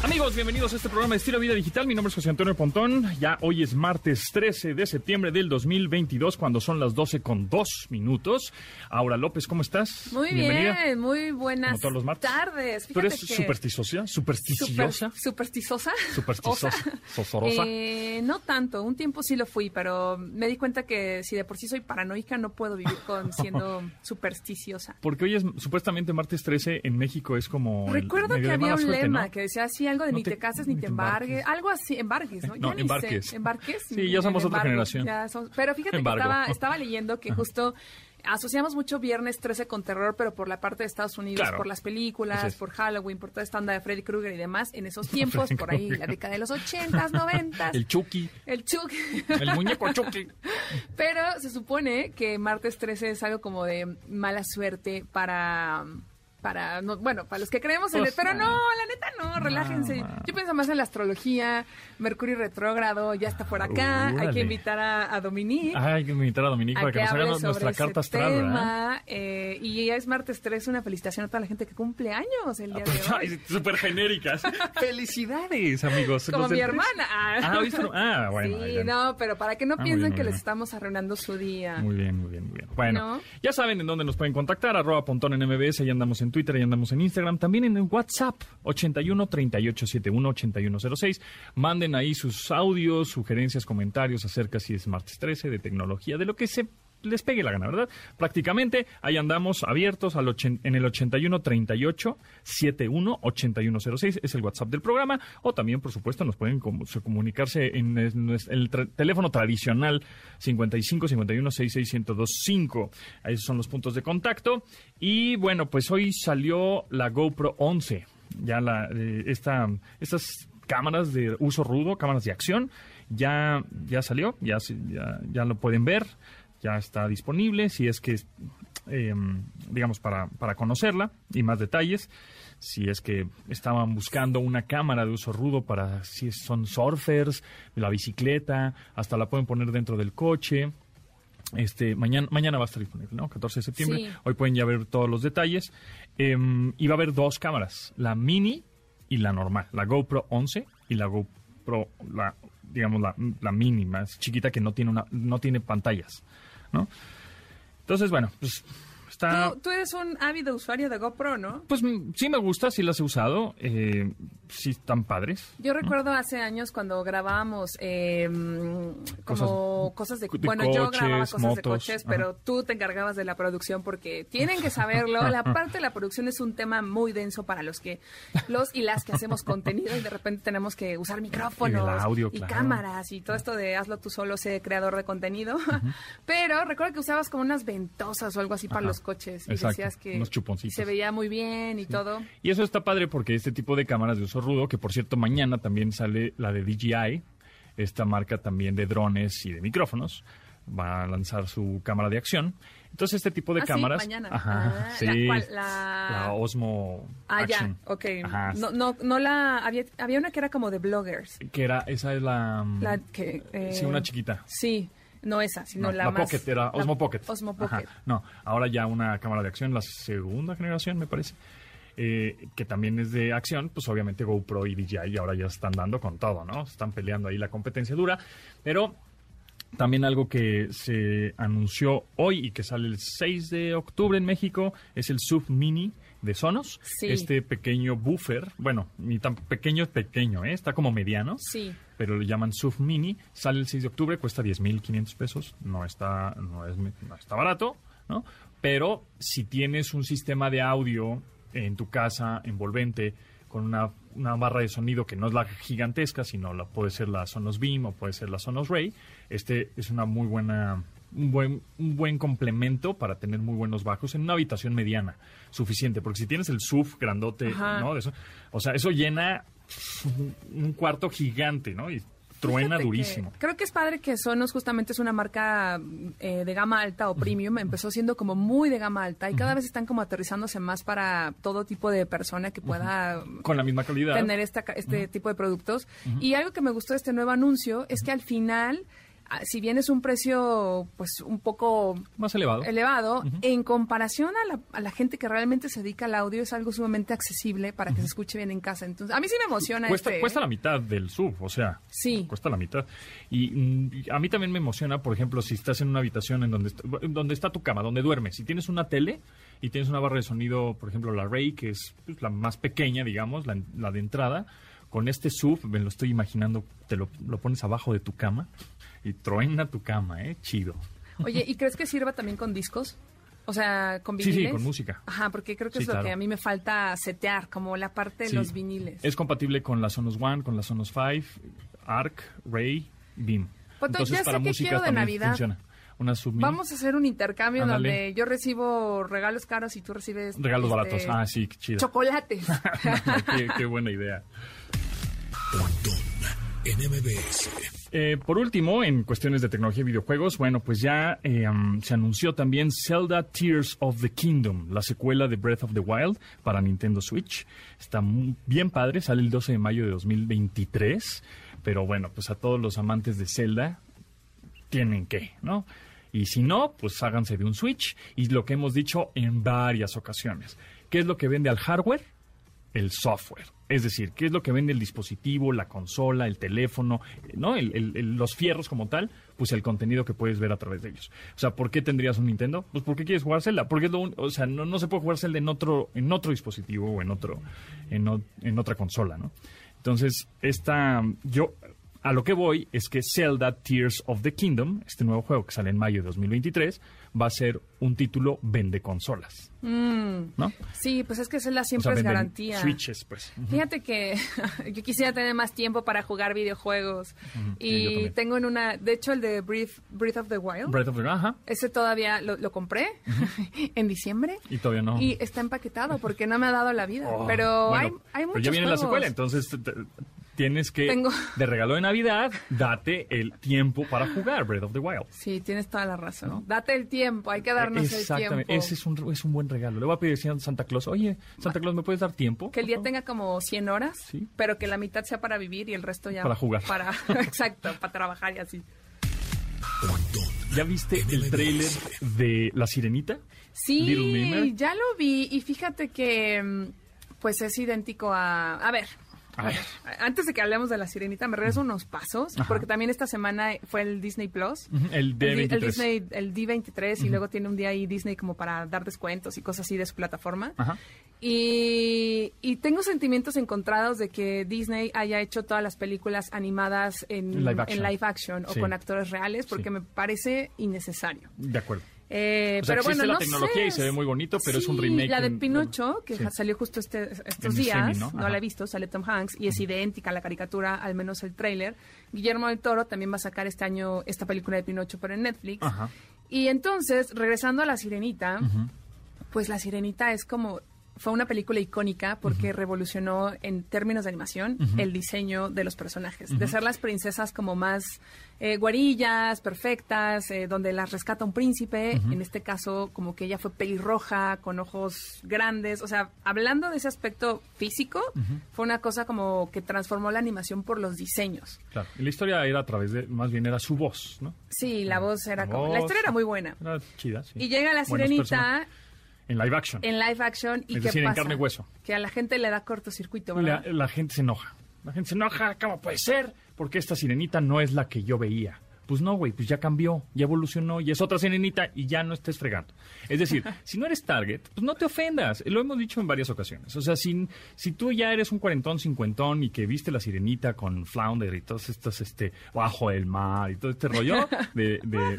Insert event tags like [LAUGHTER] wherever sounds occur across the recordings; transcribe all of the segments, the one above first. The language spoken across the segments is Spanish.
Amigos, bienvenidos a este programa de Estilo Vida Digital. Mi nombre es José Antonio Pontón. Ya hoy es martes 13 de septiembre del 2022, cuando son las 12 con 2 minutos. Aura López, ¿cómo estás? Muy bien, muy buenas todos los martes. tardes. ¿Tú eres que- supersticiosa? ¿Supersticiosa? Super- superstizosa. Superstizosa. Osa. Sosorosa. Eh, no tanto, un tiempo sí lo fui, pero me di cuenta que si de por sí soy paranoica, no puedo vivir con [LAUGHS] siendo supersticiosa. Porque hoy es supuestamente martes 13 en México es como. Recuerdo que había un suerte, lema ¿no? que decía así algo de No ni te- te, cases ni te embargues, embarques. algo así, embargues, ¿no? No, Ya ni embarques. sé. ¿Embarques? Sí, ya somos otra generación. Ya somos- Pero fíjate Embargo. que estaba, estaba leyendo que justo asociamos mucho Viernes 13 con terror, pero por la parte de Estados Unidos, Claro. por las películas, es. por Halloween, por toda esta onda de Freddy Krueger y demás, en esos [LAUGHS] tiempos, por ahí, la década de los 80s, 90s. El Chucky. El Chuck. El muñeco Chucky. [LAUGHS] Pero se supone que martes 13 es algo como de mala suerte para para no, bueno, para los que creemos en Pues, él, pero no, ah. la neta no, relájense. Yo pienso más en la astrología, Mercurio retrógrado, ya está por acá, hay que invitar a, a Dominique. Ah, hay que invitar a Dominique a para que, nos haga nuestra carta astral, tema, eh, y ya es martes 13, una felicitación a toda la gente que cumple años el día de [LAUGHS] Ay, hoy. súper genéricas. [LAUGHS] Felicidades, amigos. Como mi hermana. Ah. Ah, [LAUGHS] bueno. sí, ya. no, pero para que no Ah, piensen bien, que les estamos arruinando su día. Muy bien, muy bien, muy bien. Bueno, ¿No? ya saben en dónde nos pueden contactar, arroba pontón en MBS, ahí andamos en Twitter, ahí andamos en Instagram, también en WhatsApp, 81 3871 8106. Manden ahí sus audios, sugerencias, comentarios acerca si es martes 13, de tecnología, de lo que se les pegue la gana, ¿verdad? Prácticamente ahí andamos abiertos al en el 81 38 71 8106 es el WhatsApp del programa. O también por supuesto nos pueden comu- se- comunicarse en el teléfono tradicional 55 51 66 1025 esos son los puntos de contacto. Y bueno pues hoy salió la GoPro 11 ya la eh, esta estas cámaras de uso rudo cámaras de acción ya ya salió ya ya, ya lo pueden ver ya está disponible, si es que, eh, digamos, para, para conocerla y más detalles, si es que estaban buscando una cámara de uso rudo para si son surfers, la bicicleta, hasta la pueden poner dentro del coche. Este, mañana, mañana va a estar disponible, ¿no? 14 de septiembre. Sí. Hoy pueden ya ver todos los detalles. Em, y va a haber dos cámaras, la mini y la normal, la GoPro 11 y la GoPro, la, digamos, la, la mini, más chiquita que no tiene, una, no tiene pantallas, ¿no? Entonces, bueno, pues está... Tú, tú eres un ávido usuario de GoPro, ¿no? Pues mm, sí me gusta, sí las he usado, eh, sí están padres. Yo recuerdo hace años cuando grabábamos eh, como cosas, de, de bueno yo grababa coches, cosas de coches pero tú te encargabas de la producción porque tienen que [LAUGHS] saberlo la parte de la producción es un tema muy denso para los que los y las que hacemos contenido y de repente tenemos que usar micrófonos Y el audio, y claro. cámaras y todo esto de hazlo tú solo sé creador de contenido pero recuerdo que usabas como unas ventosas o algo así para Ajá, los coches y exacto, decías que unos chuponcitos. se veía muy bien y todo Y eso está padre porque este tipo de cámaras de uso rudo, que por cierto mañana también sale la de DJI, esta marca también de drones y de micrófonos, va a lanzar su cámara de acción. Entonces este tipo de Ah, sí, cámaras... mañana. Ajá, Ah, sí. ¿la cuál? La- la Osmo Ah, Action. ya, ok. Ajá. No, no, no la... Había, había una que era como de bloggers. Que era, esa es la... La que... eh, Sí, una chiquita. Sí, no esa, sino No, la, la más... Pocket era la- Osmo Pocket. Osmo Ajá. Pocket. No, ahora ya una cámara de acción, la segunda generación, me parece. eh, que también es de acción, pues obviamente GoPro y DJI ahora ya están dando con todo, ¿no? Están peleando ahí la competencia dura, pero también algo que se anunció hoy y que sale el 6 de octubre en México es el Sub Mini de Sonos. Sí. Este pequeño buffer, bueno, ni tan pequeño es pequeño, ¿eh? está como mediano Sí. pero lo llaman SUV Mini, sale el 6 de octubre, cuesta 10.500 pesos, no está, no, es, no está barato, ¿no? Pero si tienes un sistema de audio en tu casa envolvente con una, una barra de sonido que no es la gigantesca, sino la, puede ser la Sonos Beam o puede ser la Sonos Ray, este es una muy buena un buen, un buen complemento para tener muy buenos bajos en una habitación mediana, suficiente, porque si tienes el SUV grandote, Ajá. ¿no? De eso, o sea, eso llena un, cuarto gigante, ¿no? Y truena Fíjate durísimo. que creo que es padre que Sonos justamente es una marca eh, de gama alta o premium. Empezó siendo como muy de gama alta y cada vez están como aterrizándose más para todo tipo de persona que pueda Con la misma calidad. tener esta, este tipo de productos. Y algo que me gustó de este nuevo anuncio es que al final si bien es un precio pues un poco Más elevado. elevado, en comparación a la, a la gente que realmente se dedica al audio, es algo sumamente accesible para que se escuche bien en casa. Entonces, a mí sí me emociona Cuesta, este, cuesta ¿eh? la mitad del sub, o sea. Sí. Cuesta la mitad. Y mm, y a mí también me emociona, por ejemplo, si estás en una habitación en donde, donde está tu cama, donde duermes, si tienes una tele y tienes una barra de sonido, por ejemplo, la Ray, que es pues, la más pequeña, digamos, la, la de entrada, con este sub, me lo estoy imaginando, te lo, lo pones abajo de tu cama y truena tu cama, ¿eh? Chido. Oye, ¿y crees que sirva también con discos? O sea, con Sí, sí, viniles. con música. Ajá, porque creo que Sí, es lo claro. que a mí me falta setear, como la parte de Sí. los viniles. Es compatible con la Sonos One, con la Sonos 5, Arc, Ray, Beam. Pato, ya sé qué quiero de Navidad. funciona. Una. Vamos a hacer un intercambio Ándale. donde yo recibo regalos caros y tú recibes... Regalos este, baratos. Ah, sí, qué chido. Chocolates. [LAUGHS] qué, qué buena idea. Pontón en MBS. Eh, por último, en cuestiones de tecnología y videojuegos, bueno, pues ya eh, se anunció también Zelda Tears of the Kingdom, la secuela de Breath of the Wild para Nintendo Switch. Está muy bien padre, sale el 12 de mayo de 2023, pero bueno, pues a todos los amantes de Zelda tienen que, ¿no? Y si no, pues háganse de un Switch y lo que hemos dicho en varias ocasiones. ¿Qué es lo que vende al hardware? El software. Es decir, ¿qué es lo que vende el dispositivo, la consola, el teléfono, ¿no? Los fierros como tal, pues el contenido que puedes ver a través de ellos. O sea, ¿por qué tendrías un Nintendo? Pues porque quieres jugar Zelda. Porque o sea, no, no se puede jugar Zelda en otro, en otro dispositivo o en otro, en otra consola, ¿no? Entonces, esta, yo, a lo que voy es que Zelda Tears of the Kingdom, este nuevo juego que sale en mayo de 2023, va a ser un título vende consolas, ¿no? sí, pues es que O siempre sea, es garantía. Switches, pues. Ujú. Fíjate que [LAUGHS] yo quisiera tener más tiempo para jugar videojuegos. Y tengo en una... De hecho, el de Breath, Breath of the Wild, Breath of the ajá. ese todavía lo, lo compré [LAUGHS] en diciembre. Y todavía no. Y está empaquetado porque no me ha dado la vida. Oh, pero bueno, hay, hay muchos Pero ya viene la secuela, entonces te- te- tienes que, Tengo- de regalo de Navidad, date el tiempo para jugar Breath of the Wild. Sí, tienes toda la razón. Date el tiempo, hay que darnos el Exactamente, tiempo. ese es un, es un buen regalo. Le voy a pedir a Santa Claus, oye, Santa Claus, ¿me puedes dar tiempo? Que el día favor?" tenga como 100 horas, Sí. pero que la mitad sea para vivir y el resto ya... Para jugar. Para, [LAUGHS] exacto, para trabajar y así. ¿Ya viste el tráiler de La Sirenita? Sí, ya lo vi y fíjate que mm, pues es idéntico a... A ver, A ver. antes de que hablemos de la sirenita, me regreso unos pasos, Ajá. porque también esta semana fue el Disney Plus. El El, di- D23. el Disney, el D23 y luego tiene un día ahí Disney como para dar descuentos y cosas así de su plataforma. Ajá. Y, y tengo sentimientos encontrados de que Disney haya hecho todas las películas animadas en Live action. en live action o Sí. con actores reales porque Sí. me parece innecesario. De acuerdo. Eh, O sea, pero existe bueno, la no tecnología sé. y se ve muy bonito, pero es un remake La de en- Pinocho, que Sí. salió justo este, estos En días, no, la he visto, sale Tom Hanks y es idéntica a la caricatura, al menos el tráiler. Guillermo del Toro también va a sacar este año esta película de Pinocho, pero en Netflix. Ajá. Y entonces, regresando a La Sirenita, pues La Sirenita es como fue una película icónica porque revolucionó en términos de animación el diseño de los personajes. De ser las princesas como más eh, guarillas, perfectas, eh, donde las rescata un príncipe. En este caso, como que ella fue pelirroja, con ojos grandes. O sea, hablando de ese aspecto físico, fue una cosa como que transformó la animación por los diseños. Claro. Y la historia era a través de, más bien era su voz, ¿no? Sí, la voz era La como... La historia era muy buena. Era chida, sí. Y llega la Buenos sirenita personajes. En live action. en live action y Es ¿qué decir, en pasa? carne y hueso. Que a la gente le da cortocircuito, La, ¿verdad? la gente se enoja. La gente se enoja, ¿cómo puede ser? Porque esta sirenita no es la que yo veía. Pues no, güey, pues ya cambió, ya evolucionó y es otra sirenita y ya no estés fregando. Es decir, [LAUGHS] si no eres target, pues no te ofendas. Lo hemos dicho en varias ocasiones. O sea, si, si tú ya eres un cuarentón, cincuentón y que viste la sirenita con Flounder y todos estos, este, bajo el mar y todo este rollo [LAUGHS] de, de-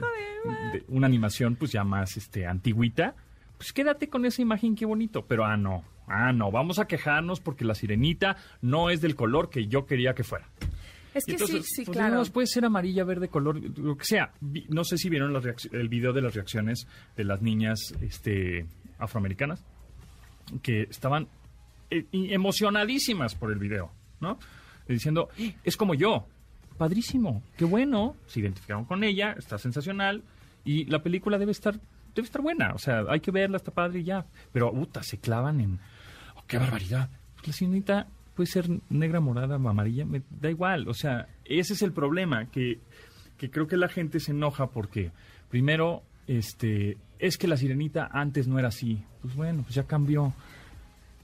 de una animación pues ya más, este, antigüita, pues quédate con esa imagen, qué bonito. Pero, ah, no, ah, no, vamos a quejaarnos porque la sirenita no es del color que yo quería que fuera. es que Entonces, sí, sí, pues, claro. digamos, puede ser amarilla, verde, color, lo que sea. No sé si vieron el video de las reacciones de las niñas este, afroamericanas que estaban y- emocionadísimas por el video, ¿no? Diciendo, "Eh, es como yo. Padrísimo, qué bueno. Se identificaron con ella, está sensacional y la película debe estar debe estar buena. O sea, hay que verla, está padre y ya. Pero, puta, se clavan en, oh, qué barbaridad. Pues la sirenita puede ser negra, morada, amarilla, me da igual. O sea, ese es el problema, que que creo que la gente se enoja porque, primero, este, es que la sirenita antes no era así. Pues bueno, pues ya cambió.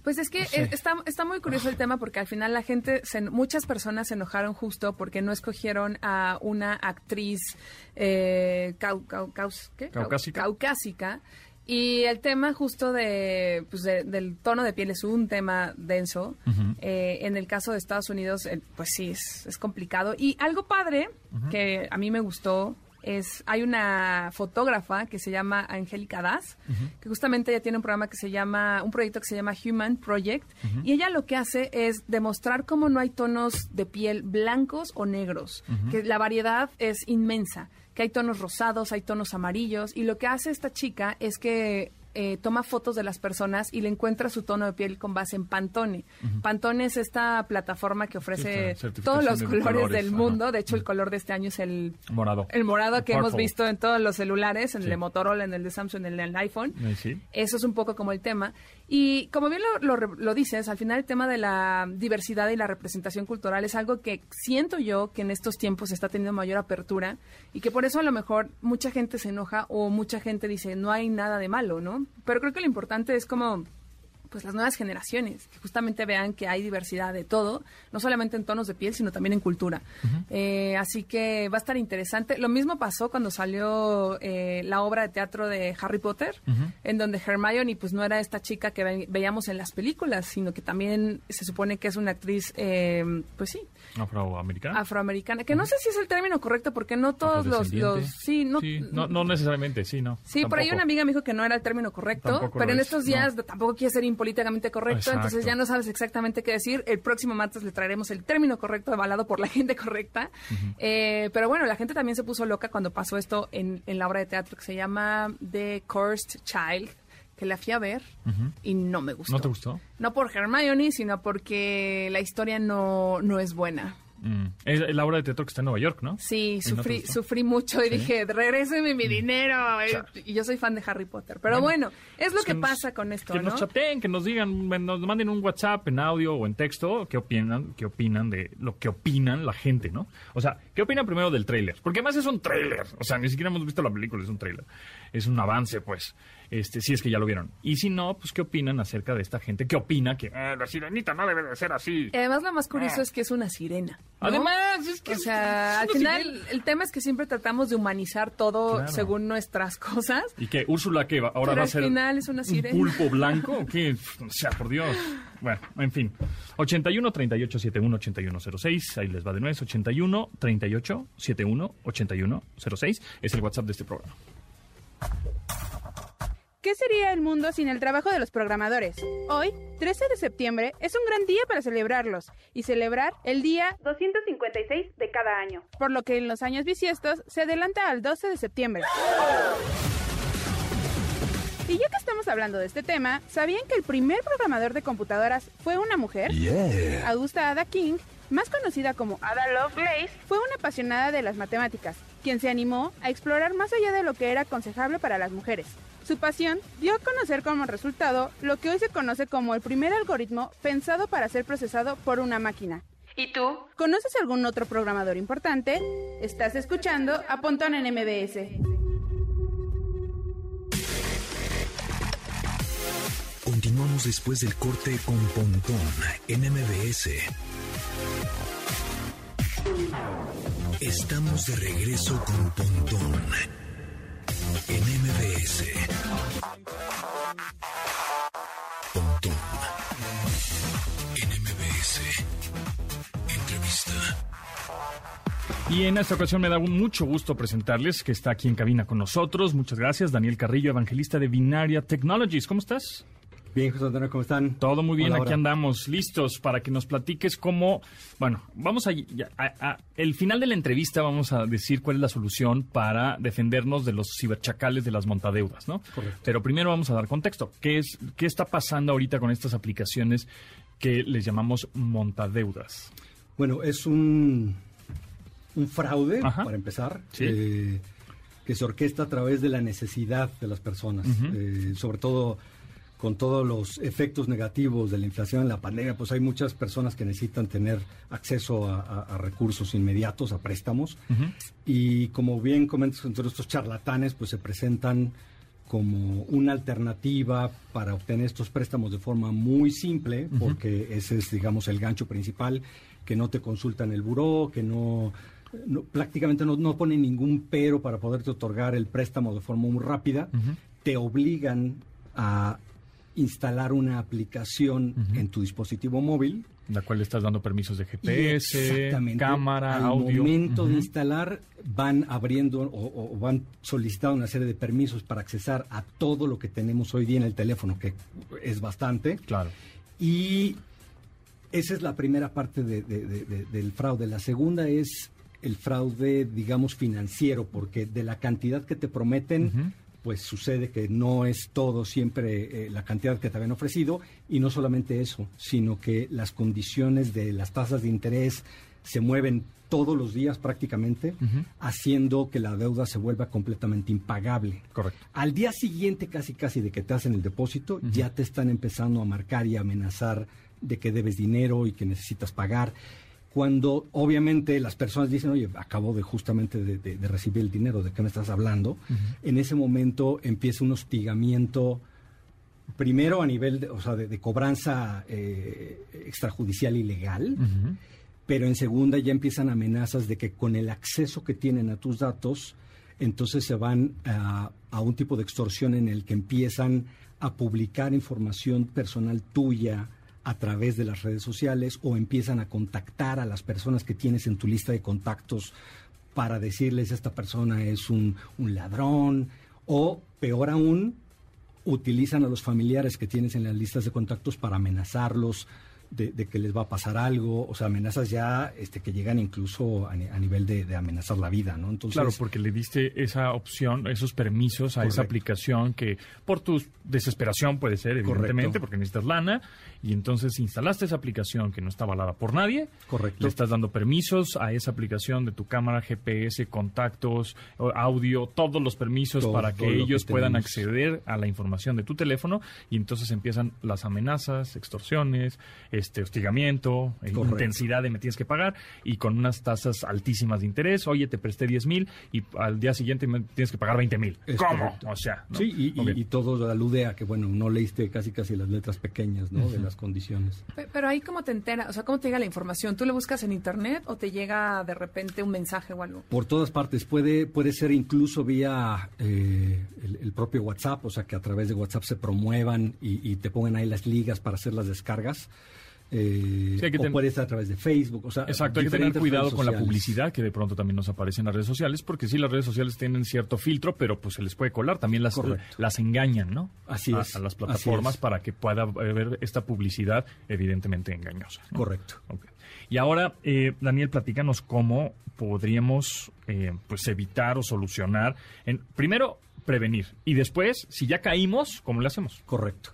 Pues es que No sé. está, está muy curioso el tema porque al final la gente, se- muchas personas se enojaron justo porque no escogieron a una actriz eh, cau- cau- caus- ¿qué? Cau- Caucásica. caucásica. Y el tema justo de, pues de- del tono de piel es un tema denso. Eh, en el caso de Estados Unidos, eh, pues sí, es, es complicado. Y algo padre que a mí me gustó es, hay una fotógrafa que se llama Angélica Das, que justamente ella tiene un programa que se llama, un proyecto que se llama Human Project, y ella lo que hace es demostrar cómo no hay tonos de piel blancos o negros, que la variedad es inmensa, que hay tonos rosados, hay tonos amarillos, y lo que hace esta chica es que eh, toma fotos de las personas y le encuentra su tono de piel con base en Pantone. Pantone es esta plataforma que ofrece todos los de colores, colores, del ajá. mundo. De hecho, el color de este año es el Morado. el morado que hemos visto en todos los celulares, en el de Motorola, en el de Samsung, en el del iPhone. Sí. Eso es un poco como el tema. Y como bien lo, lo lo dices, al final el tema de la diversidad y la representación cultural es algo que siento yo que en estos tiempos está teniendo mayor apertura y que por eso a lo mejor mucha gente se enoja o mucha gente dice no hay nada de malo, ¿no? Pero creo que lo importante es como pues las nuevas generaciones, que justamente vean que hay diversidad de todo, no solamente en tonos de piel, sino también en cultura. Eh, así que va a estar interesante. Lo mismo pasó cuando salió eh, la obra de teatro de Harry Potter, en donde Hermione pues no era esta chica que ve- veíamos en las películas, sino que también se supone que es una actriz, eh, pues sí, Afroamericana. afroamericana, que no sé si es el término correcto, porque no todos los, los sí, no, no, no necesariamente, sí, no. Sí, por ahí una amiga me dijo que no era el término correcto, Tampoco pero en es, estos no. días tampoco quiere ser impolíticamente correcto, Exacto. entonces ya no sabes exactamente qué decir. El próximo martes le traeremos el término correcto avalado por la [LAUGHS] gente correcta. Eh, pero bueno, la gente también se puso loca cuando pasó esto en, en la obra de teatro que se llama The Cursed Child, que la fui a ver y no me gustó. ¿No te gustó? No por Hermione, sino porque la historia no, no es buena. Mm. Es la obra de teatro que está en Nueva York, ¿no? Sí, ¿Y no te sufrí, sufrí mucho y ¿Sí? dije, regréseme mi dinero. eh, Y yo soy fan de Harry Potter. Pero bueno, es lo que, nos- pasa con esto, Que ¿no? nos chateen, que nos digan, nos manden un WhatsApp en audio o en texto, qué opinan, qué opinan de lo que opinan la gente, ¿no? O sea, ¿qué opinan primero del tráiler? Porque además es un tráiler, o sea, ni siquiera hemos visto la película, es un tráiler. Es un avance, pues, este, si es que ya lo vieron. Y si no, pues, ¿qué opinan acerca de esta gente? ¿Qué opina que "Ah, la sirenita no debe de ser así? Y además lo más curioso Ah. es que es una sirena. ¿no? Además, es que... O sea, al final sirena. el tema es que siempre tratamos de humanizar todo Claro. según nuestras cosas. ¿Y que Úrsula qué? va- ¿Ahora Pero va a ser final es una un pulpo blanco o [LAUGHS] qué? O sea, por Dios. Bueno, en fin. 81 38 71 81 06. Ahí les va de nuevo. 81 38 71 81 06. Es el WhatsApp de este programa. ¿Qué sería el mundo sin el trabajo de los programadores? Hoy, 13 de septiembre, es un gran día para celebrarlos y celebrar el día 256 de cada año, por lo que en los años bisiestos se adelanta al 12 de septiembre. Y ya que estamos hablando de este tema, ¿sabían que el primer programador de computadoras fue una mujer? Augusta Ada King, más conocida como Ada Lovelace, fue una apasionada de las matemáticas, quien se animó a explorar más allá de lo que era aconsejable para las mujeres. Su pasión dio a conocer como resultado lo que hoy se conoce como el primer algoritmo pensado para ser procesado por una máquina. ¿Y tú? ¿Conoces algún otro programador importante? Estás escuchando a Pontón en MBS. Continuamos después del corte con Pontón en MBS. Estamos de regreso con Pontón en MBS. Pontón en MBS. Entrevista. Y en esta ocasión me da mucho gusto presentarles que está aquí en cabina con nosotros. Muchas gracias. Daniel Carrillo, evangelista de Binaria Technologies. ¿Cómo estás? Bien, José Antonio, ¿cómo están? Todo muy bien, Hola, aquí andamos listos para que nos platiques cómo, bueno, vamos a, ya- a- a- el final de la entrevista vamos a decir cuál es la solución para defendernos de los ciberchacales de las montadeudas, ¿no? Correcto. Pero primero vamos a dar contexto. ¿Qué es qué está pasando ahorita con estas aplicaciones que les llamamos montadeudas? Bueno, es un, un fraude, Ajá. para empezar, Sí. eh, que se orquesta a través de la necesidad de las personas, eh, sobre todo con todos los efectos negativos de la inflación en la pandemia, pues hay muchas personas que necesitan tener acceso a, recursos inmediatos, a préstamos. Y como bien comentas, entre estos charlatanes, pues se presentan como una alternativa para obtener estos préstamos de forma muy simple, porque ese es, digamos, el gancho principal, que no te consultan el buró, que no, prácticamente no, no ponen ningún pero para poderte otorgar el préstamo de forma muy rápida, te obligan a instalar una aplicación en tu dispositivo móvil. La cual le estás dando permisos de GPS, cámara, al audio. Al momento de instalar, van abriendo o, van solicitando una serie de permisos para accesar a todo lo que tenemos hoy día en el teléfono, que es bastante. Claro. Y esa es la primera parte del fraude. La segunda es el fraude, digamos, financiero, porque de la cantidad que te prometen pues sucede que no es todo siempre eh, la cantidad que te habían ofrecido y no solamente eso, sino que las condiciones de las tasas de interés se mueven todos los días prácticamente, haciendo que la deuda se vuelva completamente impagable. Correcto. Al día siguiente, casi casi de que te hacen el depósito, ya te están empezando a marcar y amenazar de que debes dinero y que necesitas pagar cuando obviamente las personas dicen, oye, acabo de justamente de, recibir el dinero, ¿de qué me estás hablando? En ese momento empieza un hostigamiento, primero a nivel de, o sea, de, cobranza eh, extrajudicial ilegal, pero en segunda ya empiezan amenazas de que con el acceso que tienen a tus datos, entonces se van a, a un tipo de extorsión en el que empiezan a publicar información personal tuya, a través de las redes sociales o empiezan a contactar a las personas que tienes en tu lista de contactos para decirles esta persona es un, un ladrón o peor aún, utilizan a los familiares que tienes en las listas de contactos para amenazarlos, de, que les va a pasar algo, o sea, amenazas ya este, que llegan incluso a, nivel de, amenazar la vida, ¿no? Entonces, claro, porque le diste esa opción, esos permisos a esa aplicación que por tu desesperación puede ser, evidentemente, porque necesitas lana, y entonces instalaste esa aplicación que no está avalada por nadie. Correcto. Le estás dando permisos a esa aplicación de tu cámara, GPS, contactos, audio, todos los permisos para que ellos puedan acceder a la información de tu teléfono, y entonces empiezan las amenazas, extorsiones, este hostigamiento, eh, intensidad de me tienes que pagar y con unas tasas altísimas de interés. Oye, te presté 10 mil y al día siguiente me tienes que pagar 20 mil. ¿Cómo? O sea, sí, y, todo alude a que, bueno, no leíste casi casi las letras pequeñas, ¿no? De las condiciones. Pero, ahí, ¿cómo te enteras? O sea, ¿cómo te llega la información? ¿Tú lo buscas en internet o te llega de repente un mensaje o algo? Por todas partes. Puede, puede ser incluso vía eh, el, propio WhatsApp, o sea, que a través de WhatsApp se promuevan y, y te pongan ahí las ligas para hacer las descargas. Eh, o puede estar a través de Facebook. O sea, Exacto, hay que tener cuidado con la publicidad que de pronto también nos aparece en las redes sociales, porque sí, las redes sociales tienen cierto filtro, pero pues se les puede colar. También las, las engañan, ¿no? Así a, es. A las plataformas para que pueda haber esta publicidad evidentemente engañosa. Correcto. Y ahora, eh, Daniel, platícanos cómo podríamos eh, pues evitar o solucionar. En, primero, prevenir. Y después, si ya caímos, ¿cómo le hacemos? Correcto.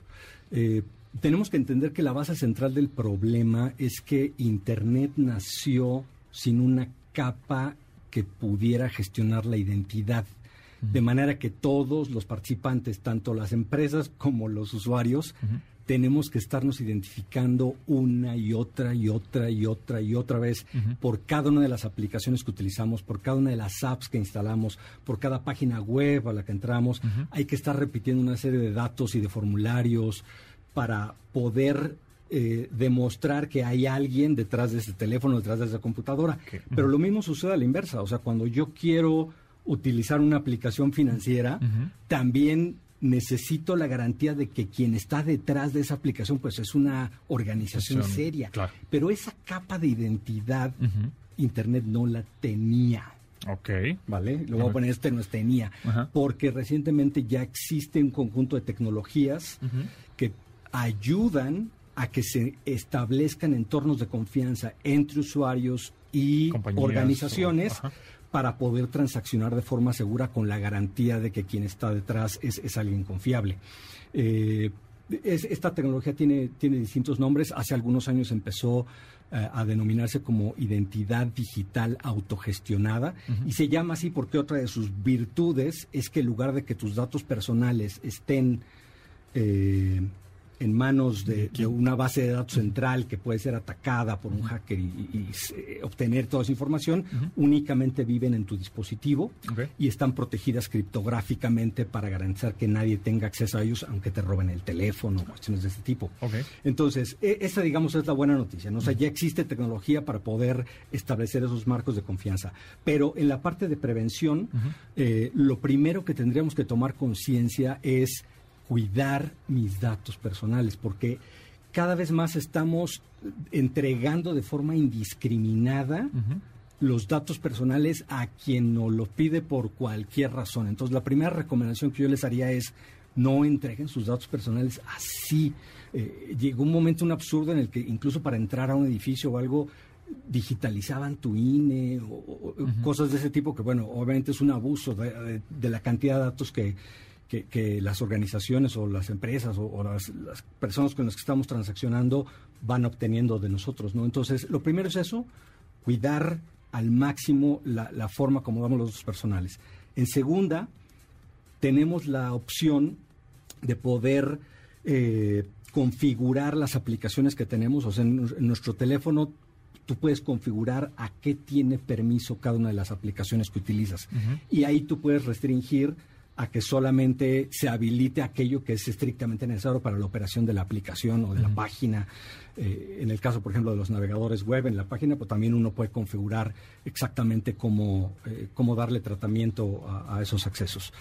Eh, tenemos que entender que la base central del problema es que Internet nació sin una capa que pudiera gestionar la identidad. De manera que todos los participantes, tanto las empresas como los usuarios, tenemos que estarnos identificando una y otra y otra y otra y otra vez por cada una de las aplicaciones que utilizamos, por cada una de las apps que instalamos, por cada página web a la que entramos. Hay que estar repitiendo una serie de datos y de formularios para poder eh, demostrar que hay alguien detrás de ese teléfono, detrás de esa computadora. Pero lo mismo sucede a la inversa. O sea, cuando yo quiero utilizar una aplicación financiera, también necesito la garantía de que quien está detrás de esa aplicación pues es una organización seria. Pero esa capa de identidad Internet no la tenía. Ok. ¿Vale? Lo voy a poner, este no es tenía. Porque recientemente ya existe un conjunto de tecnologías ayudan a que se establezcan entornos de confianza entre usuarios y organizaciones para poder transaccionar de forma segura con la garantía de que quien está detrás es, alguien confiable. Eh, esta tecnología tiene, tiene distintos nombres. Hace algunos años empezó eh, a denominarse como identidad digital autogestionada y se llama así porque otra de sus virtudes es que en lugar de que tus datos personales estén eh, en manos de, de una base de datos central que puede ser atacada por un hacker y, y- y, eh, obtener toda esa información, únicamente viven en tu dispositivo y están protegidas criptográficamente para garantizar que nadie tenga acceso a ellos, aunque te roben el teléfono, cuestiones de este tipo. Entonces, e- esa, digamos, es la buena noticia. ¿no? O sea, ya existe tecnología para poder establecer esos marcos de confianza. Pero en la parte de prevención, eh, lo primero que tendríamos que tomar conciencia es cuidar mis datos personales, porque cada vez más estamos entregando de forma indiscriminada los datos personales a quien nos lo pide por cualquier razón. Entonces, la primera recomendación que yo les haría es no entreguen sus datos personales así. Eh, llegó un momento, un absurdo en el que incluso para entrar a un edificio o algo digitalizaban tu INE o, cosas de ese tipo que, bueno, obviamente es un abuso de, de- de la cantidad de datos que, que, que las organizaciones o las empresas o, o las, las personas con las que estamos transaccionando van obteniendo de nosotros, ¿no? Entonces, lo primero es eso, cuidar al máximo la, la forma como damos los datos personales. En segunda, tenemos la opción de poder eh, configurar las aplicaciones que tenemos. O sea, en, en nuestro teléfono tú puedes configurar a qué tiene permiso cada una de las aplicaciones que utilizas. Y ahí tú puedes restringir a que solamente se habilite aquello que es estrictamente necesario para la operación de la aplicación o de la página. Eh, en el caso, por ejemplo, de los navegadores web, en la página, pues también uno puede configurar exactamente cómo, eh, cómo darle tratamiento a, a esos accesos.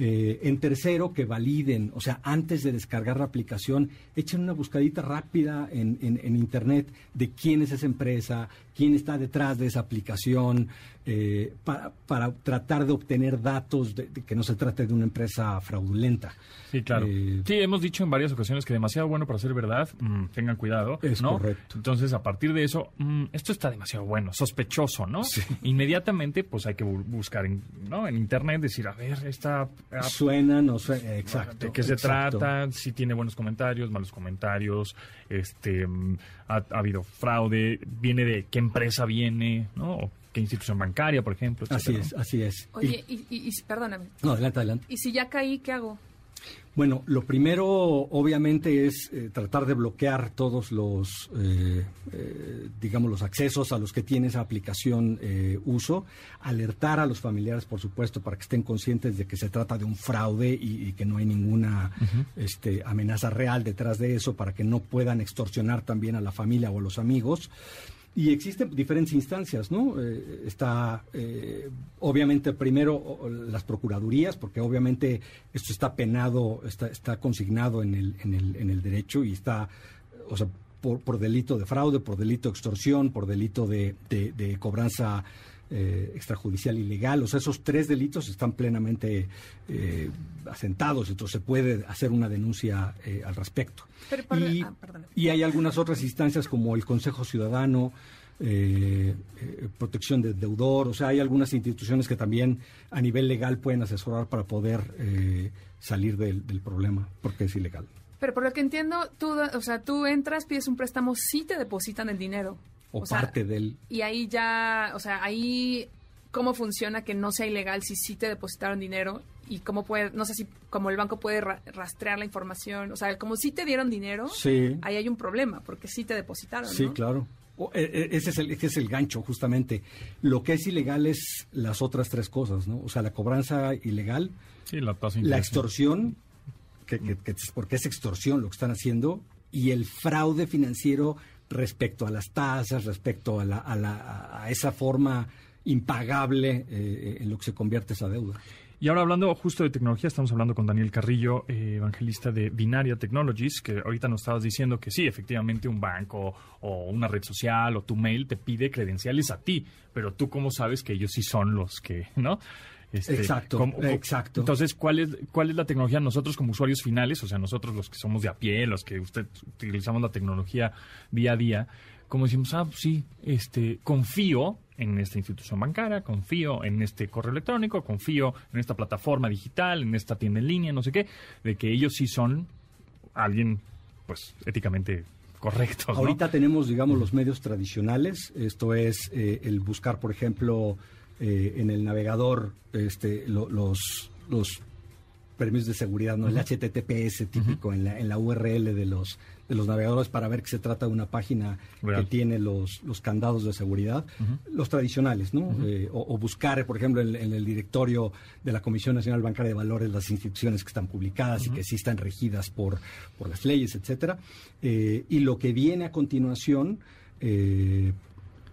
Eh, en tercero, que validen, o sea, antes de descargar la aplicación, echen una buscadita rápida en, en- en Internet de quién es esa empresa, quién está detrás de esa aplicación, eh, para, para tratar de obtener datos de, de que no se trate de una empresa fraudulenta. Sí, claro. Eh, sí, hemos dicho en varias ocasiones que demasiado bueno para ser verdad, mm, tengan cuidado, Es ¿no? correcto. Entonces, a partir de eso, mm, esto está demasiado bueno, sospechoso, ¿no? Inmediatamente, pues hay que bu- buscar en, ¿no? en internet, decir, a ver, esta app, Suena, no suena, exacto. ¿De qué se exacto. trata? Si tiene buenos comentarios, malos comentarios, este, mm, ha, ha habido fraude, viene de qué empresa viene, ¿no? O qué institución bancaria, por ejemplo. Así es, ¿no? así es. Oye, y, y- y- perdóname. No, adelante, adelante. ¿Y si ya caí, qué hago? Bueno, lo primero, obviamente, es eh, tratar de bloquear todos los, eh, eh, digamos, los accesos a los que tiene esa aplicación eh, uso, alertar a los familiares, por supuesto, para que estén conscientes de que se trata de un fraude y, y que no hay ninguna este, amenaza real detrás de eso, para que no puedan extorsionar también a la familia o a los amigos. Y existen diferentes instancias, ¿no? Eh, está, eh, obviamente, primero las procuradurías, porque obviamente esto está penado, está, está consignado en el, en, el, en el derecho y está, o sea, por, por delito de fraude, por delito de extorsión, por delito de, de- de cobranza eh, extrajudicial ilegal. O sea, esos tres delitos están plenamente eh, asentados, entonces se puede hacer una denuncia eh, al respecto. Pero y, ah, y hay algunas otras instancias como el Consejo Ciudadano, eh, protección del deudor, o sea, hay algunas instituciones que también a nivel legal pueden asesorar para poder salir del, del problema, porque es ilegal. Pero por lo que entiendo, tú, o sea, tú entras, pides un préstamo, sí te depositan el dinero. O, sea, parte del... Y ahí ya, o sea, ahí cómo funciona que no sea ilegal si sí te depositaron dinero y cómo puede, no sé si como el banco puede ra- rastrear la información, o sea, como si te dieron dinero, Sí. ahí hay un problema porque sí te depositaron, Sí, ¿no? claro. O, eh, eh, ese, es el, ese es el gancho, justamente. Lo que es ilegal es las otras tres cosas, ¿no? O sea, la cobranza ilegal, Sí, la tasa la extorsión, que, que- que porque es extorsión lo que están haciendo, y el fraude financiero respecto a las tasas, respecto a, la, a, la- a esa forma impagable eh, en lo que se convierte esa deuda. Y ahora hablando justo de tecnología, estamos hablando con Daniel Carrillo, eh, evangelista de Binaria Technologies, que ahorita nos estabas diciendo que sí, efectivamente un banco o una red social o tu mail te pide credenciales a ti, pero tú cómo sabes que ellos sí son los que, ¿no? Este, Exacto, ¿cómo- cómo- exacto. Entonces, ¿cuál es, ¿cuál es la tecnología? Nosotros como usuarios finales, o sea, nosotros los que somos de a pie, los que usted utilizamos la tecnología día a día, como decimos, ah, sí, este, confío en esta institución bancaria, confío en este correo electrónico, confío en esta plataforma digital, en esta tienda en línea, no sé qué, de que ellos sí son alguien, pues, éticamente correcto. ¿no? Ahorita tenemos, digamos, los medios tradicionales. Esto es eh, el buscar, por ejemplo, eh, en el navegador este, lo- los, los permisos de seguridad, ¿no? El HTTPS típico en, la, en la URL de los, de los navegadores para ver que se trata de una página que tiene los, los candados de seguridad, los tradicionales, ¿no? Eh, o, buscar, por ejemplo, en, el directorio de la Comisión Nacional Bancaria de Valores las instituciones que están publicadas y que sí están regidas por, por las leyes, etcétera. Eh, y lo que viene a continuación, eh,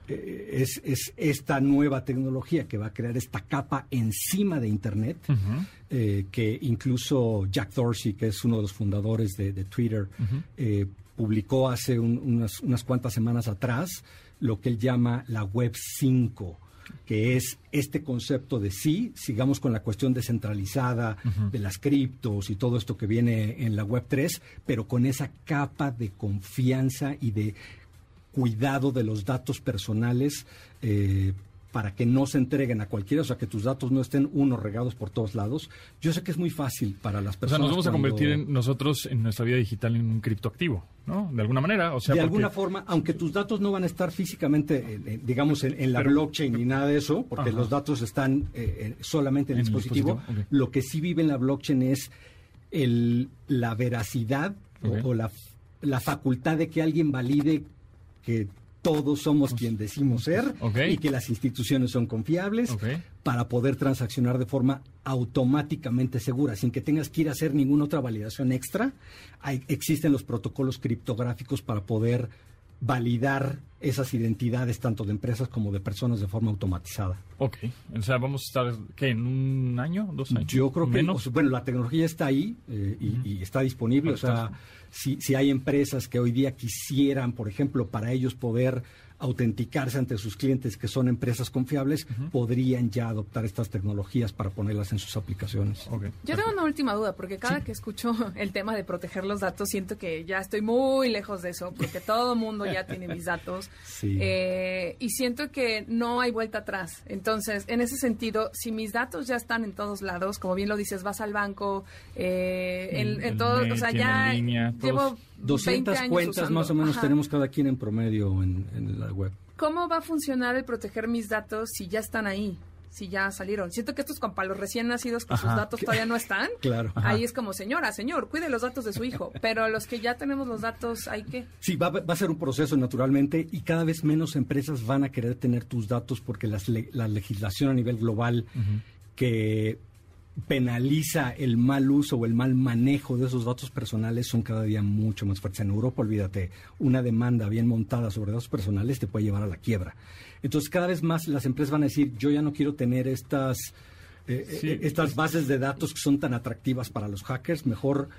es, es, esta nueva tecnología que va a crear esta capa encima de Internet, eh, que incluso Jack Dorsey, que es uno de los fundadores de, Twitter, eh, publicó hace unas, unas cuantas semanas atrás lo que él llama la Web 5 que es este concepto de sí, sigamos con la cuestión descentralizada de las criptos y todo esto que viene en la Web 3, pero con esa capa de confianza y de cuidado de los datos personales eh, para que no se entreguen a cualquiera, o sea, que tus datos no estén unos regados por todos lados. Yo sé que es muy fácil para las personas. O sea, nos vamos a convertir en nosotros en nuestra vida digital en un criptoactivo, ¿no? De alguna manera, o sea, de alguna forma, aunque tus datos no van a estar físicamente, digamos, en, la blockchain ni nada de eso, porque los datos están eh, solamente en el dispositivo. Lo que sí vive en la blockchain es el, la veracidad o, la, la facultad de que alguien valide que todos somos quien decimos ser y que las instituciones son confiables para poder transaccionar de forma automáticamente segura, sin que tengas que ir a hacer ninguna otra validación extra. Hay, existen los protocolos criptográficos para poder validar esas identidades tanto de empresas como de personas de forma automatizada. Ok, o sea, vamos a estar, ¿qué? ¿En un año, dos años? Yo creo que, bueno, la tecnología está ahí eh, y, está disponible, o sea, si, si hay empresas que hoy día quisieran, por ejemplo, para ellos poder autenticarse ante sus clientes que son empresas confiables, podrían ya adoptar estas tecnologías para ponerlas en sus aplicaciones. Yo tengo una última duda, porque cada que escucho [LAUGHS] el tema de proteger los datos, siento que ya estoy muy lejos de eso, porque todo el mundo ya tiene mis datos. Eh, y siento que no hay vuelta atrás. Entonces, en ese sentido, si mis datos ya están en todos lados, como bien lo dices, vas al banco, eh, en, todo, o sea, ya llevo 200 cuentas más o menos tenemos cada quien en promedio en, la web. ¿Cómo va a funcionar el proteger mis datos si ya están ahí? Si ya salieron. Siento que estos para los recién nacidos que sus datos todavía no están. [LAUGHS] claro. Ahí es como, señora, señor, cuide los datos de su hijo. [LAUGHS] Pero los que ya tenemos los datos, ¿hay que Sí, va, a ser un proceso naturalmente y cada vez menos empresas van a querer tener tus datos porque la legislación a nivel global que penaliza el mal uso o el mal manejo de esos datos personales son cada día mucho más fuertes. En Europa, olvídate, una demanda bien montada sobre datos personales te puede llevar a la quiebra. Entonces, cada vez más las empresas van a decir, yo ya no quiero tener estas eh, eh, estas bases de datos que son tan atractivas para los hackers, mejor,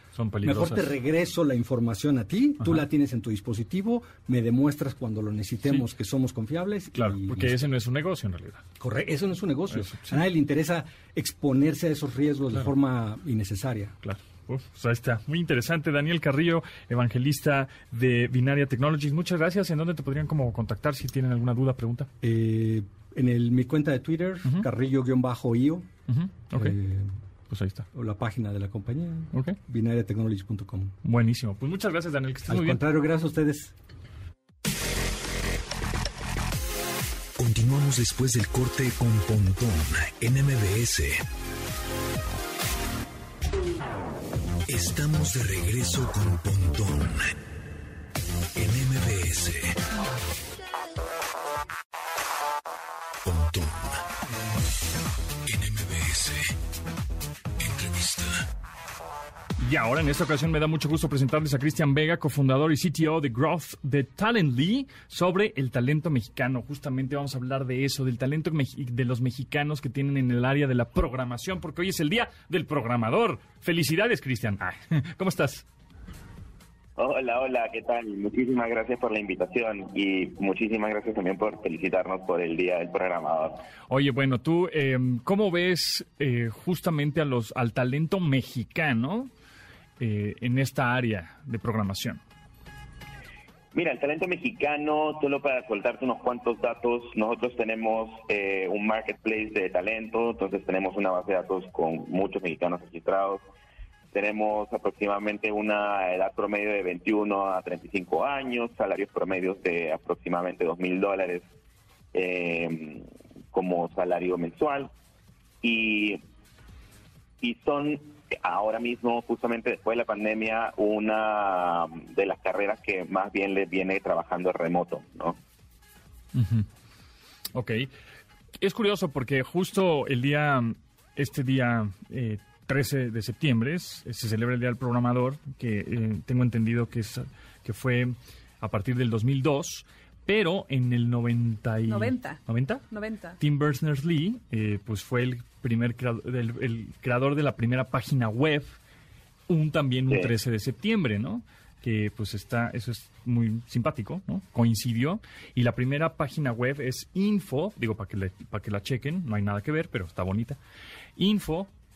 mejor te regreso la información a ti, tú la tienes en tu dispositivo, me demuestras cuando lo necesitemos que somos confiables. Claro, porque ese no es un negocio en realidad. Correcto, eso no es un negocio. a nadie le interesa exponerse a esos riesgos de forma innecesaria. Claro. Uf, pues ahí está. Muy interesante. Daniel Carrillo, evangelista de Binaria Technologies. Muchas gracias. ¿En dónde te podrían como contactar si tienen alguna duda, pregunta? Eh, en el, mi cuenta de Twitter, carrillo-io. Eh, pues ahí está. O la página de la compañía, okay. binariatechnologies.com. Buenísimo. Pues muchas gracias, Daniel. Que Al contrario, gracias a ustedes. Continuamos después del corte con Pontón en MBS. Estamos de regreso con Pontón en MBS. Y ahora en esta ocasión me da mucho gusto presentarles a Cristian Vega, cofundador y CTO de Growth de Talently, sobre el talento mexicano. Justamente vamos a hablar de eso, del talento de los mexicanos que tienen en el área de la programación, porque hoy es el día del programador. Felicidades, Cristian. [LAUGHS] ¿Cómo estás? Hola, hola, ¿qué tal? Muchísimas gracias por la invitación y muchísimas gracias también por felicitarnos por el Día del Programador. Oye, bueno, tú, em, ¿cómo ves eh, justamente a los, al talento mexicano eh, en esta área de programación? Mira, el talento mexicano, solo para soltarte unos cuantos datos, nosotros tenemos eh, un marketplace de talento, entonces tenemos una base de datos con muchos mexicanos registrados. Tenemos aproximadamente una edad promedio de 21 a 35 años, salarios promedios de aproximadamente 2 mil dólares eh, como salario mensual. Y, y son ahora mismo, justamente después de la pandemia, una de las carreras que más bien les viene trabajando remoto, ¿no? Ok. Es curioso porque justo el día, este día 13 eh, de septiembre, se celebra el Día del Programador, que eh, tengo entendido que, es, que fue a partir del 2002 pero en el 90 y... 90. ¿90? 90. Tim Berners-Lee eh, pues fue el primer creador, el, creador de la primera página web, un también un 13 de septiembre, ¿no? Que pues está, eso es muy simpático, ¿no? Coincidió. Y la primera página web es info, digo para que, para que la chequen, no hay nada que ver, pero está bonita.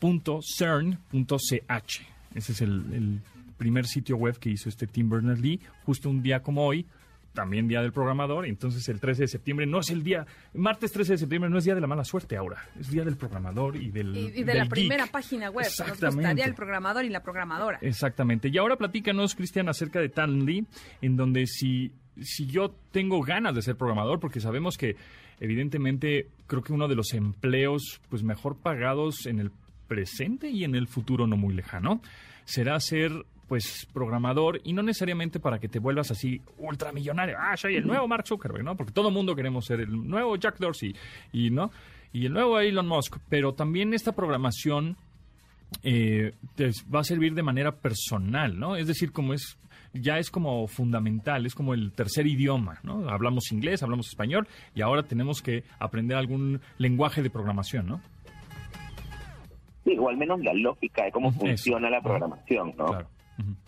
info.cern.ch. Ese es el, el primer sitio web que hizo este Tim Berners-Lee, justo un día como hoy, también Día del Programador, entonces el 13 de septiembre no es el día, martes 13 de septiembre no es Día de la Mala Suerte ahora, es Día del Programador y del Y, de la primera página web, Exactamente. Día del Programador y la Programadora. Exactamente, y ahora platícanos, Cristian, acerca de Talently, en donde si, si yo tengo ganas de ser programador, porque sabemos que evidentemente creo que uno de los empleos pues mejor pagados en el presente y en el futuro no muy lejano será ser pues programador y no necesariamente para que te vuelvas así ultramillonario. Ah, soy el nuevo Mark Zuckerberg, ¿no? Porque todo el mundo queremos ser el nuevo Jack Dorsey y no y el nuevo Elon Musk, pero también esta programación eh, te va a servir de manera personal, ¿no? Es decir, como es ya es como fundamental, es como el tercer idioma, ¿no? Hablamos inglés, hablamos español y ahora tenemos que aprender algún lenguaje de programación, ¿no? Sí, o al menos la lógica de cómo funciona la programación, ¿no? Claro.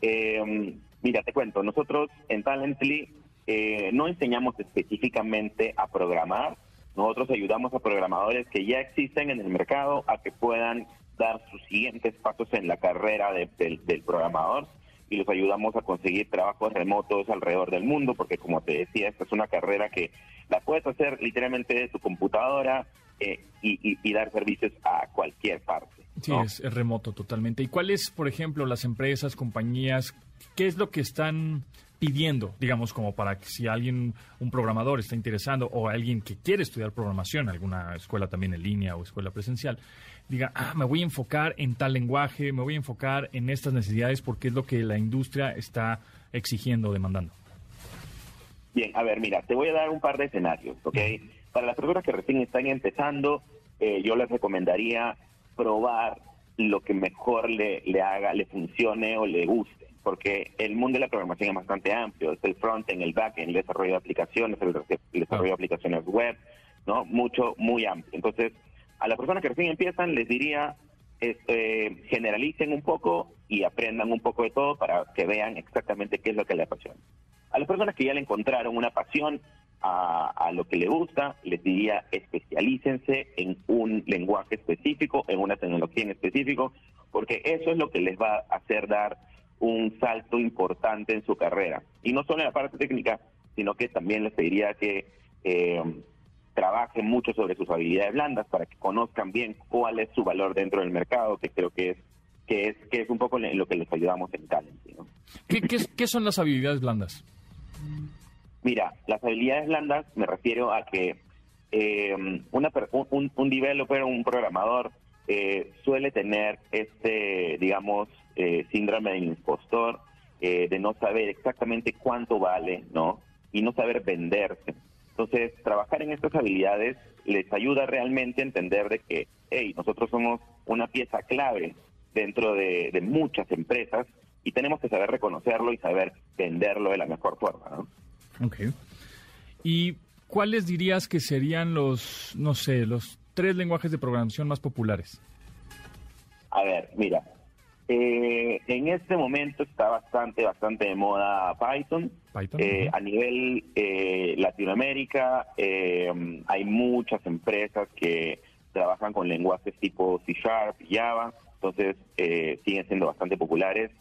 Eh, mira, te cuento, nosotros en Talently eh, no enseñamos específicamente a programar, nosotros ayudamos a programadores que ya existen en el mercado a que puedan dar sus siguientes pasos en la carrera del programador y los ayudamos a conseguir trabajos remotos alrededor del mundo, porque como te decía, esta es una carrera que la puedes hacer literalmente de tu computadora eh, y, dar servicios a cualquier parte. Sí, es, remoto totalmente. ¿Y cuáles, por ejemplo, las empresas, compañías, qué es lo que están pidiendo, digamos, como para que si alguien, un programador está interesando o alguien que quiere estudiar programación, alguna escuela también en línea o escuela presencial, diga, ah, me voy a enfocar en tal lenguaje, me voy a enfocar en estas necesidades porque es lo que la industria está exigiendo, demandando? Bien, a ver, mira, te voy a dar un par de escenarios, ¿ok? Para las personas que recién están empezando, eh, yo les recomendaría probar lo que mejor le, le haga, le funcione o le guste, porque el mundo de la programación es bastante amplio, es el front-end, el back-end, el desarrollo de aplicaciones, el, desarrollo de aplicaciones web, ¿no? Mucho, muy amplio. Entonces, a las personas que recién empiezan les diría, este, generalicen un poco y aprendan un poco de todo para que vean exactamente qué es lo que les apasiona. A las personas que ya le encontraron una pasión, a, lo que le gusta, les diría especialícense en un lenguaje específico, en una tecnología en específico, porque eso es lo que les va a hacer dar un salto importante en su carrera. Y no solo en la parte técnica, sino que también les pediría que eh, trabajen mucho sobre sus habilidades blandas para que conozcan bien cuál es su valor dentro del mercado, que creo que es que es que es un poco lo que les ayudamos en Talent. ¿Qué, qué son las habilidades blandas? Mira, las habilidades blandas me refiero a que eh, una, un, un developer, un programador, eh, suele tener este, digamos, eh, síndrome del impostor, de no saber exactamente cuánto vale, ¿no? Y no saber venderse. Entonces, trabajar en estas habilidades les ayuda realmente a entender de que, hey, nosotros somos una pieza clave dentro de, de muchas empresas y tenemos que saber reconocerlo y saber venderlo de la mejor forma, ¿no? Ok. ¿Y cuáles dirías que serían los, no sé, los tres lenguajes de programación más populares? A ver, mira, eh, en este momento está bastante, bastante de moda Python. Python eh, A nivel eh, Latinoamérica hay muchas empresas que trabajan con lenguajes tipo C Sharp, Java, entonces siguen siendo bastante populares.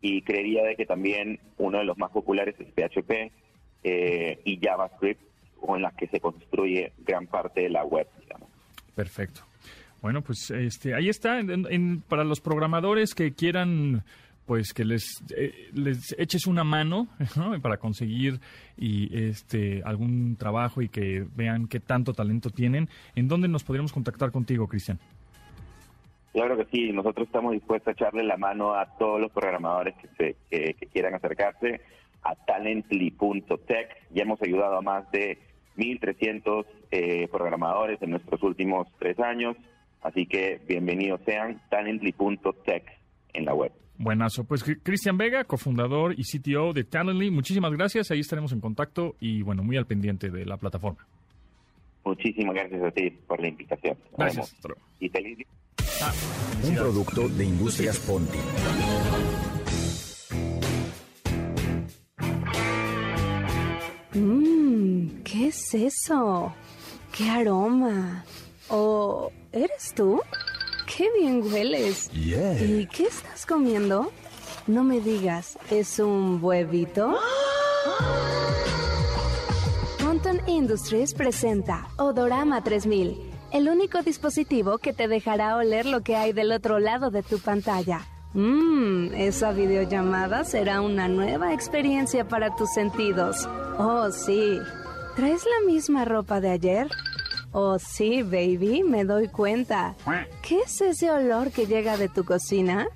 Y creería de que también uno de los más populares es PHP, eh, y JavaScript con las que se construye gran parte de la web, digamos. Perfecto. Bueno, pues este, ahí está, para los programadores que quieran pues que les, eh, les eches una mano [LAUGHS] para conseguir y este algún trabajo y que vean qué tanto talento tienen. ¿En dónde nos podríamos contactar contigo, Cristian? Claro que sí, nosotros estamos dispuestos a echarle la mano a todos los programadores que, se, que, quieran acercarse a talently.tech. Ya hemos ayudado a más de 1.300 eh, programadores en nuestros últimos tres años, así que bienvenidos sean talently.tech en la web. Buenazo. Pues Cristian Vega, cofundador y CTO de Talently, muchísimas gracias. Ahí estaremos en contacto y, bueno, muy al pendiente de la plataforma. Muchísimas gracias a ti por la invitación. gracias. Y feliz ah, Un producto de Industrias Ponti. Mmm, ¿qué es eso? ¿Qué aroma? ¿O eres tú? ¡Qué bien hueles! ¿Y qué estás comiendo? No me digas, ¿es un huevito? [GASPS] Ponton Industries presenta Odorama 3000, el único dispositivo que te dejará oler lo que hay del otro lado de tu pantalla. Mmm, esa videollamada será una nueva experiencia para tus sentidos. Oh, sí. ¿Traes la misma ropa de ayer? Oh, sí, baby, me doy cuenta. ¿Qué es ese olor que llega de tu cocina?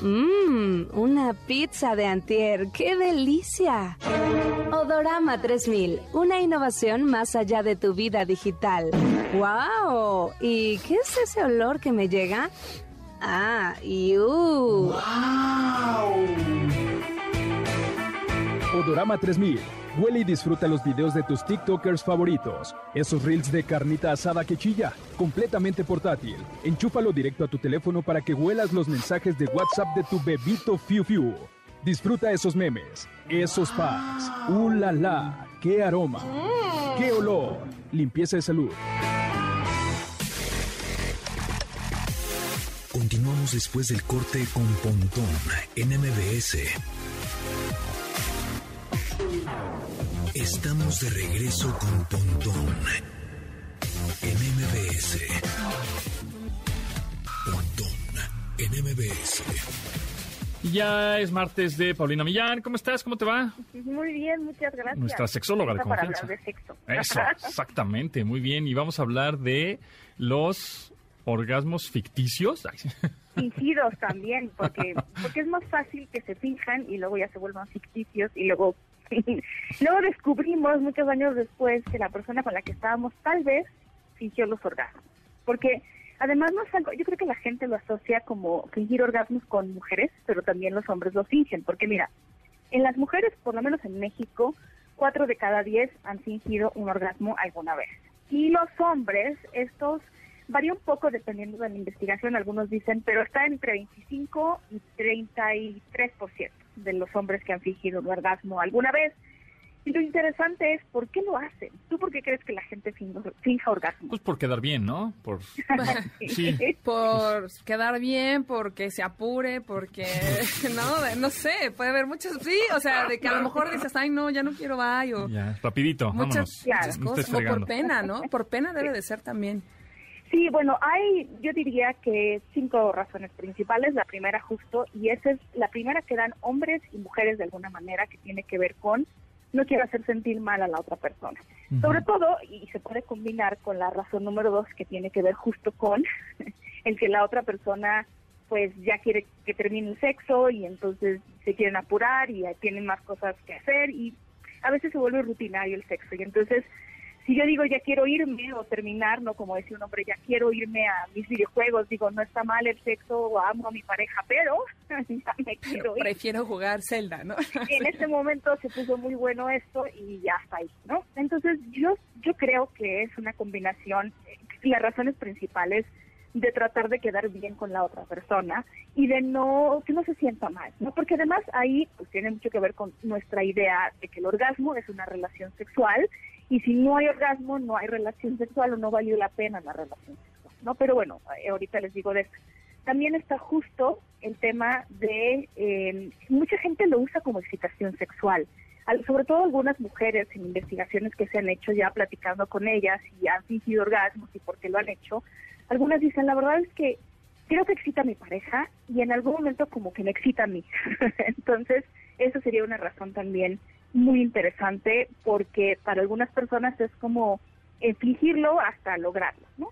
Mmm, una pizza de antier, ¡qué delicia! Odorama 3000, una innovación más allá de tu vida digital. ¡Wow! ¿Y qué es ese olor que me llega? Ah, ¡Yu! ¡Wow! Odorama 3000 Huele y disfruta los videos de tus TikTokers favoritos. Esos reels de carnita asada que chilla, completamente portátil. Enchúfalo directo a tu teléfono para que huelas los mensajes de WhatsApp de tu bebito Fiu Fiu. Disfruta esos memes, esos packs. ¡Uh, la, la! ¡Qué aroma! ¡Qué olor! Limpieza de salud. Continuamos después del corte con Pontón en MBS. Estamos de regreso con Pontón en MBS. Pontón en MBS. Ya es martes de Paulina Millán. ¿Cómo estás? ¿Cómo te va? Muy bien, muchas gracias. Nuestra sexóloga de confianza. Para hablar de sexo. Eso, [LAUGHS] exactamente. Muy bien. Y vamos a hablar de los orgasmos ficticios. Fingidos también, porque, [LAUGHS] porque es más fácil que se fijan y luego ya se vuelvan ficticios y luego [LAUGHS] Luego descubrimos muchos años después que la persona con la que estábamos tal vez fingió los orgasmos. Porque además no es algo, yo creo que la gente lo asocia como fingir orgasmos con mujeres, pero también los hombres lo fingen. Porque mira, en las mujeres, por lo menos en México, cuatro de cada diez han fingido un orgasmo alguna vez. Y los hombres, estos varía un poco dependiendo de la investigación, algunos dicen, pero está entre 25 y 33% de los hombres que han fingido un orgasmo alguna vez. Y lo interesante es, ¿por qué lo hacen? ¿Tú por qué crees que la gente finja orgasmo? Pues por quedar bien, ¿no? Por, [LAUGHS] [LAUGHS] sí. por quedar bien, porque se apure, porque, [LAUGHS] no, no sé, puede haber muchas, sí, o sea, de que a lo mejor dices, ay, no, ya no quiero bye, o... Ya, rapidito, muchas, cosas, o por pena, ¿no? Por pena debe de ser también. Sí, bueno, hay, yo diría que cinco razones principales. La primera justo, y esa es la primera que dan hombres y mujeres de alguna manera, que tiene que ver con no quiero hacer sentir mal a la otra persona. Sobre todo, y se puede combinar con la razón número dos, que tiene que ver justo con [LAUGHS] el que la otra persona pues ya quiere que termine el sexo y entonces se quieren apurar y tienen más cosas que hacer y a veces se vuelve rutinario el sexo y entonces si yo digo ya quiero irme o terminar, no como decía un hombre, ya quiero irme a mis videojuegos, digo, no está mal el sexo o amo a mi pareja, pero [LAUGHS] ya me quiero ir. Prefiero jugar Zelda, ¿no? en este momento se puso muy bueno esto y ya está ahí, ¿no? Entonces yo, yo creo que es una combinación, y las razones principales de tratar de quedar bien con la otra persona y de no que no se sienta mal, ¿no? Porque además ahí pues tiene mucho que ver con nuestra idea de que el orgasmo es una relación sexual y si no hay orgasmo no hay relación sexual o no valió la pena la relación sexual, ¿no? Pero bueno, eh, ahorita les digo de eso. También está justo el tema de eh, mucha gente lo usa como excitación sexual sobre todo algunas mujeres en investigaciones que se han hecho ya platicando con ellas y han fingido orgasmos y por qué lo han hecho, algunas dicen, la verdad es que creo que excita a mi pareja y en algún momento como que me excita a mí. [LAUGHS] Entonces, eso sería una razón también muy interesante porque para algunas personas es como infligirlo hasta lograrlo, ¿no?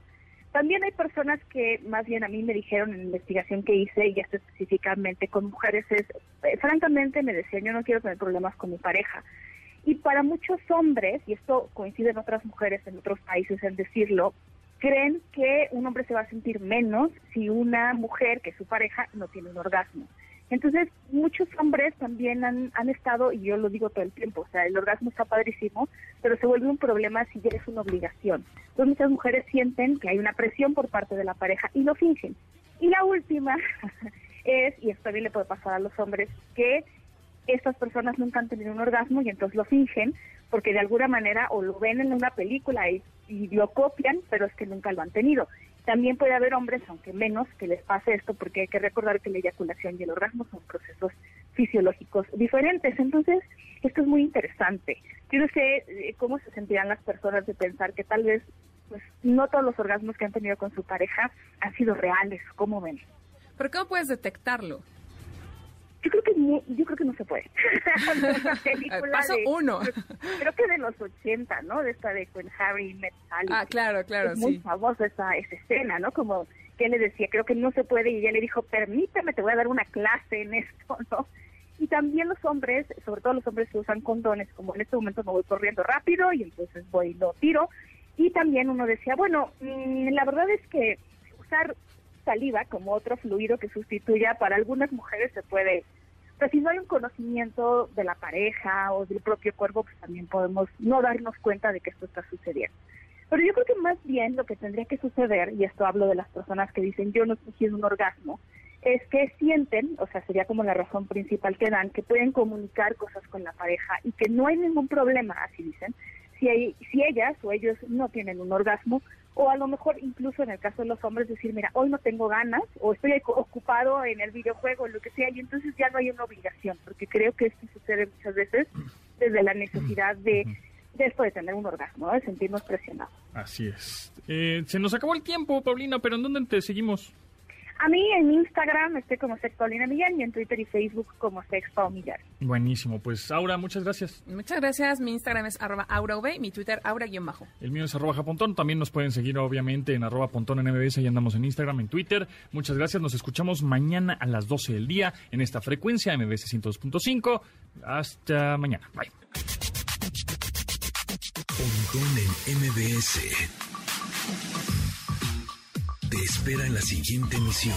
También hay personas que más bien a mí me dijeron en la investigación que hice, y esto específicamente con mujeres, es, eh, francamente me decían, yo no quiero tener problemas con mi pareja. Y para muchos hombres, y esto coincide en otras mujeres en otros países en decirlo, creen que un hombre se va a sentir menos si una mujer, que es su pareja, no tiene un orgasmo. Entonces, muchos hombres también han, han estado, y yo lo digo todo el tiempo, o sea, el orgasmo está padrísimo, pero se vuelve un problema si ya es una obligación. Entonces, muchas mujeres sienten que hay una presión por parte de la pareja y lo fingen. Y la última [LAUGHS] es, y esto también le puede pasar a los hombres, que estas personas nunca han tenido un orgasmo y entonces lo fingen porque de alguna manera o lo ven en una película y, y lo copian, pero es que nunca lo han tenido. También puede haber hombres, aunque menos, que les pase esto, porque hay que recordar que la eyaculación y el orgasmo son procesos fisiológicos diferentes. Entonces, esto es muy interesante. Yo no sé eh, cómo se sentirán las personas de pensar que tal vez pues, no todos los orgasmos que han tenido con su pareja han sido reales. ¿Cómo ven? ¿Pero cómo puedes detectarlo? Yo creo que no, yo creo que no se puede. [LAUGHS] Paso uno. Creo que de los 80, ¿no? De esta de con Harry Met Sally. Ah, claro, claro, es muy sí. famosa esa, esa escena, ¿no? Como que él le decía, creo que no se puede, y ella le dijo, permíteme, te voy a dar una clase en esto, ¿no? Y también los hombres, sobre todo los hombres que usan condones, como en este momento me voy corriendo rápido y entonces voy y lo tiro. Y también uno decía, bueno, mm, la verdad es que usar saliva como otro fluido que sustituya para algunas mujeres se puede pero si no hay un conocimiento de la pareja o del propio cuerpo, pues también podemos no darnos cuenta de que esto está sucediendo. Pero yo creo que más bien lo que tendría que suceder, y esto hablo de las personas que dicen yo no en un orgasmo, es que sienten, o sea, sería como la razón principal que dan, que pueden comunicar cosas con la pareja y que no hay ningún problema, así dicen, si, hay, si ellas o ellos no tienen un orgasmo, o a lo mejor incluso en el caso de los hombres decir, mira, hoy no tengo ganas, o estoy ocupado en el videojuego, lo que sea, y entonces ya no hay una obligación, porque creo que esto sucede muchas veces desde la necesidad de, de esto de tener un orgasmo, ¿no? de sentirnos presionados. Así es. Eh, se nos acabó el tiempo, Paulina, pero ¿en dónde te seguimos? A mí en Instagram estoy como Sex Paulina Millán y en Twitter y Facebook como Sex Paul Millán. Buenísimo, pues Aura, muchas gracias. Muchas gracias. Mi Instagram es arroba aurav, mi Twitter aura-bajo. El mío es arroba japontón. También nos pueden seguir obviamente en arroba pontón en MBS. Y andamos en Instagram, en Twitter. Muchas gracias. Nos escuchamos mañana a las 12 del día en esta frecuencia MBS 102.5. Hasta mañana. Bye. Pontón en MBS. Espera en la siguiente emisión.